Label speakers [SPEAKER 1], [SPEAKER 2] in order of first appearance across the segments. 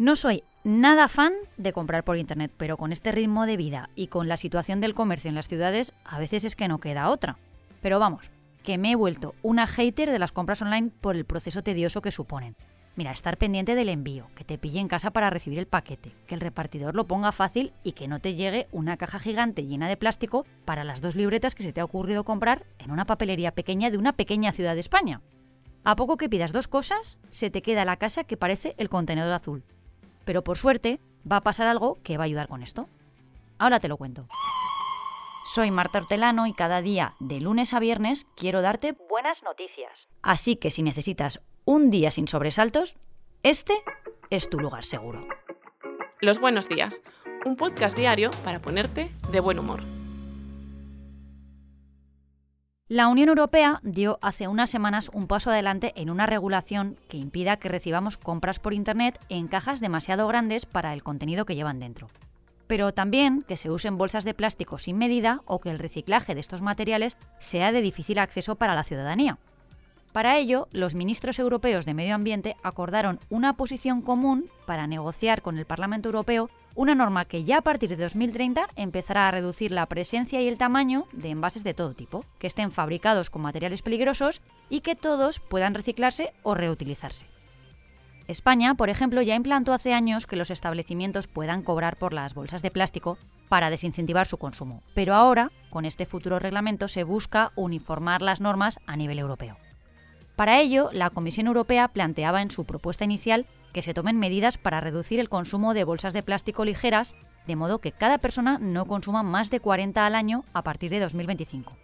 [SPEAKER 1] No soy nada fan de comprar por internet, pero con este ritmo de vida y con la situación del comercio en las ciudades, a veces es que no queda otra. Pero vamos, que me he vuelto una hater de las compras online por el proceso tedioso que suponen. Mira, estar pendiente del envío, que te pille en casa para recibir el paquete, que el repartidor lo ponga fácil y que no te llegue una caja gigante llena de plástico para las dos libretas que se te ha ocurrido comprar en una papelería pequeña de una pequeña ciudad de España. A poco que pidas dos cosas, se te queda la casa que parece el contenedor azul. Pero por suerte, va a pasar algo que va a ayudar con esto. Ahora te lo cuento. Soy Marta Hortelano y cada día, de lunes a viernes, quiero darte buenas noticias. Así que si necesitas un día sin sobresaltos, este es tu lugar seguro.
[SPEAKER 2] Los buenos días, un podcast diario para ponerte de buen humor.
[SPEAKER 1] La Unión Europea dio hace unas semanas un paso adelante en una regulación que impida que recibamos compras por Internet en cajas demasiado grandes para el contenido que llevan dentro. Pero también que se usen bolsas de plástico sin medida o que el reciclaje de estos materiales sea de difícil acceso para la ciudadanía. Para ello, los ministros europeos de Medio Ambiente acordaron una posición común para negociar con el Parlamento Europeo una norma que ya a partir de 2030 empezará a reducir la presencia y el tamaño de envases de todo tipo, que estén fabricados con materiales peligrosos y que todos puedan reciclarse o reutilizarse. España, por ejemplo, ya implantó hace años que los establecimientos puedan cobrar por las bolsas de plástico para desincentivar su consumo, pero ahora, con este futuro reglamento, se busca uniformar las normas a nivel europeo. Para ello, la Comisión Europea planteaba en su propuesta inicial que se tomen medidas para reducir el consumo de bolsas de plástico ligeras, de modo que cada persona no consuma más de 40 al año a partir de 2025.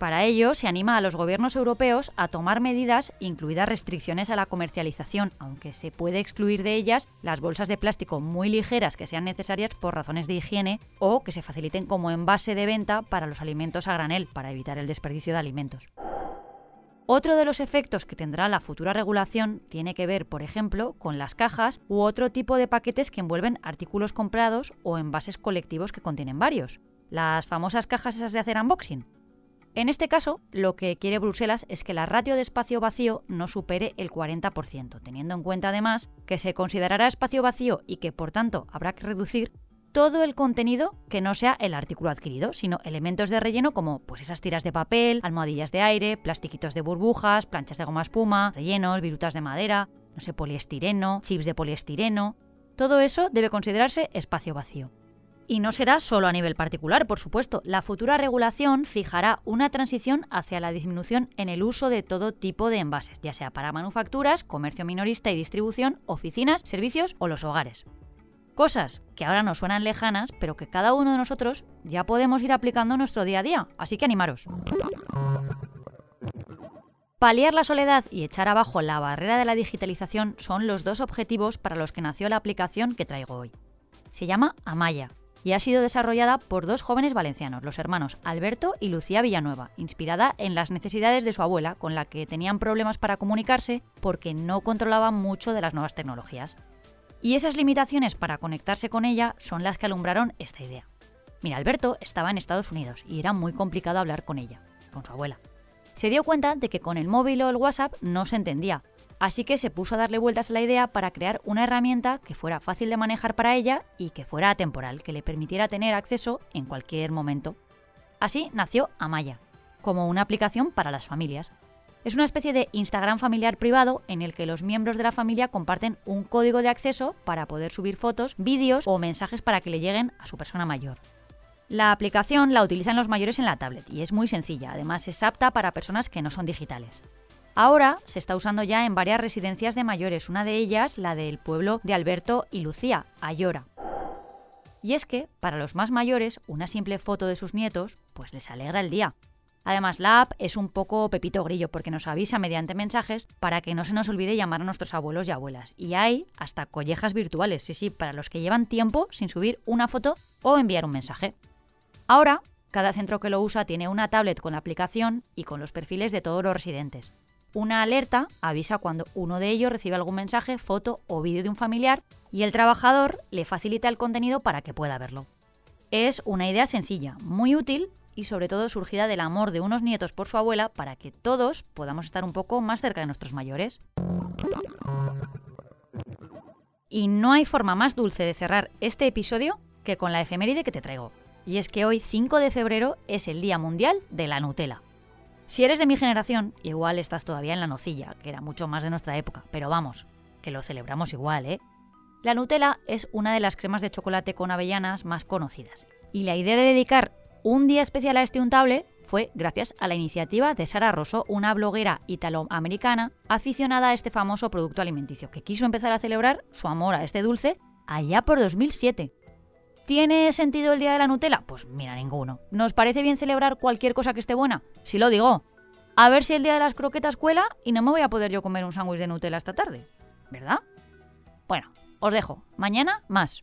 [SPEAKER 1] Para ello, se anima a los gobiernos europeos a tomar medidas, incluidas restricciones a la comercialización, aunque se puede excluir de ellas las bolsas de plástico muy ligeras que sean necesarias por razones de higiene o que se faciliten como envase de venta para los alimentos a granel, para evitar el desperdicio de alimentos. Otro de los efectos que tendrá la futura regulación tiene que ver, por ejemplo, con las cajas u otro tipo de paquetes que envuelven artículos comprados o envases colectivos que contienen varios. Las famosas cajas esas de hacer unboxing. En este caso, lo que quiere Bruselas es que la ratio de espacio vacío no supere el 40%, teniendo en cuenta además que se considerará espacio vacío y que por tanto habrá que reducir todo el contenido que no sea el artículo adquirido, sino elementos de relleno como pues esas tiras de papel, almohadillas de aire, plastiquitos de burbujas, planchas de goma espuma, rellenos, virutas de madera, no sé, poliestireno, chips de poliestireno. Todo eso debe considerarse espacio vacío. Y no será solo a nivel particular, por supuesto. La futura regulación fijará una transición hacia la disminución en el uso de todo tipo de envases, ya sea para manufacturas, comercio minorista y distribución, oficinas, servicios o los hogares. Cosas que ahora nos suenan lejanas, pero que cada uno de nosotros ya podemos ir aplicando en nuestro día a día. Así que animaros. Paliar la soledad y echar abajo la barrera de la digitalización son los dos objetivos para los que nació la aplicación que traigo hoy. Se llama Amaya y ha sido desarrollada por dos jóvenes valencianos, los hermanos Alberto y Lucía Villanueva, inspirada en las necesidades de su abuela, con la que tenían problemas para comunicarse porque no controlaban mucho de las nuevas tecnologías. Y esas limitaciones para conectarse con ella son las que alumbraron esta idea. Mira, Alberto estaba en Estados Unidos y era muy complicado hablar con ella, con su abuela. Se dio cuenta de que con el móvil o el WhatsApp no se entendía, así que se puso a darle vueltas a la idea para crear una herramienta que fuera fácil de manejar para ella y que fuera atemporal, que le permitiera tener acceso en cualquier momento. Así nació Amaya, como una aplicación para las familias, es una especie de Instagram familiar privado en el que los miembros de la familia comparten un código de acceso para poder subir fotos, vídeos o mensajes para que le lleguen a su persona mayor. La aplicación la utilizan los mayores en la tablet y es muy sencilla, además es apta para personas que no son digitales. Ahora se está usando ya en varias residencias de mayores, una de ellas la del pueblo de Alberto y Lucía, Ayora. Y es que, para los más mayores, una simple foto de sus nietos, pues les alegra el día. Además, la app es un poco pepito grillo porque nos avisa mediante mensajes para que no se nos olvide llamar a nuestros abuelos y abuelas. Y hay hasta collejas virtuales, sí, sí, para los que llevan tiempo sin subir una foto o enviar un mensaje. Ahora, cada centro que lo usa tiene una tablet con la aplicación y con los perfiles de todos los residentes. Una alerta avisa cuando uno de ellos recibe algún mensaje, foto o vídeo de un familiar y el trabajador le facilita el contenido para que pueda verlo. Es una idea sencilla, muy útil y sobre todo surgida del amor de unos nietos por su abuela para que todos podamos estar un poco más cerca de nuestros mayores. Y no hay forma más dulce de cerrar este episodio que con la efeméride que te traigo. Y es que hoy 5 de febrero es el Día Mundial de la Nutella. Si eres de mi generación, igual estás todavía en la nocilla, que era mucho más de nuestra época, pero vamos, que lo celebramos igual, ¿eh? La Nutella es una de las cremas de chocolate con avellanas más conocidas. Y la idea de dedicar un día especial a este untable fue gracias a la iniciativa de Sara Rosso, una bloguera italoamericana aficionada a este famoso producto alimenticio, que quiso empezar a celebrar su amor a este dulce allá por 2007. ¿Tiene sentido el Día de la Nutella? Pues mira, ninguno. ¿Nos parece bien celebrar cualquier cosa que esté buena? Si lo digo. A ver si el Día de las Croquetas cuela y no me voy a poder yo comer un sándwich de Nutella esta tarde. ¿Verdad? Bueno, os dejo. Mañana más.